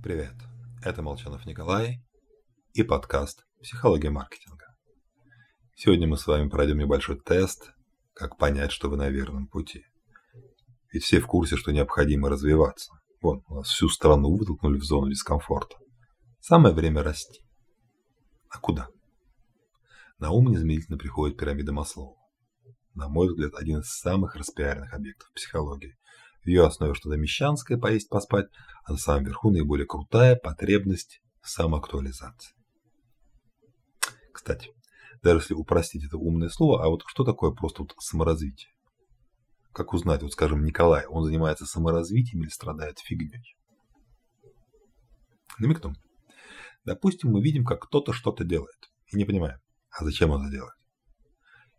Привет, это Молчанов Николай и подкаст «Психология маркетинга». Сегодня мы с вами пройдем небольшой тест, как понять, что вы на верном пути. Ведь все в курсе, что необходимо развиваться. Вон, у нас всю страну вытолкнули в зону дискомфорта. Самое время расти. А куда? На ум незамедлительно приходит пирамида Маслоу. На мой взгляд, один из самых распиаренных объектов психологии – в ее основе что-то мещанское, поесть, поспать, а на самом верху наиболее крутая потребность самоактуализации. Кстати, даже если упростить это умное слово, а вот что такое просто вот саморазвитие? Как узнать, вот скажем, Николай, он занимается саморазвитием или страдает фигней? Намекну. Допустим, мы видим, как кто-то что-то делает, и не понимаем, а зачем он это делает.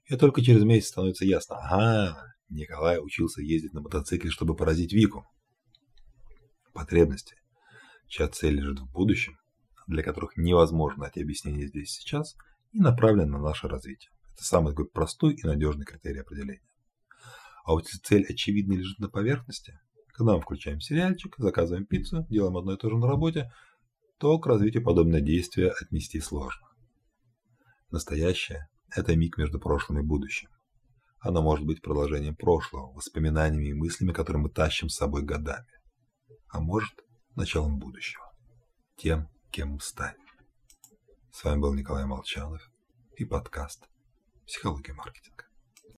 И только через месяц становится ясно, ага, Николай учился ездить на мотоцикле, чтобы поразить Вику. Потребности, чья цель лежит в будущем, для которых невозможно найти объяснение здесь сейчас, и направлены на наше развитие. Это самый такой простой и надежный критерий определения. А вот если цель очевидно лежит на поверхности, когда мы включаем сериальчик, заказываем пиццу, делаем одно и то же на работе, то к развитию подобное действие отнести сложно. Настоящее – это миг между прошлым и будущим. Оно может быть продолжением прошлого, воспоминаниями и мыслями, которые мы тащим с собой годами. А может, началом будущего. Тем, кем мы станем. С вами был Николай Молчанов и подкаст «Психология маркетинга».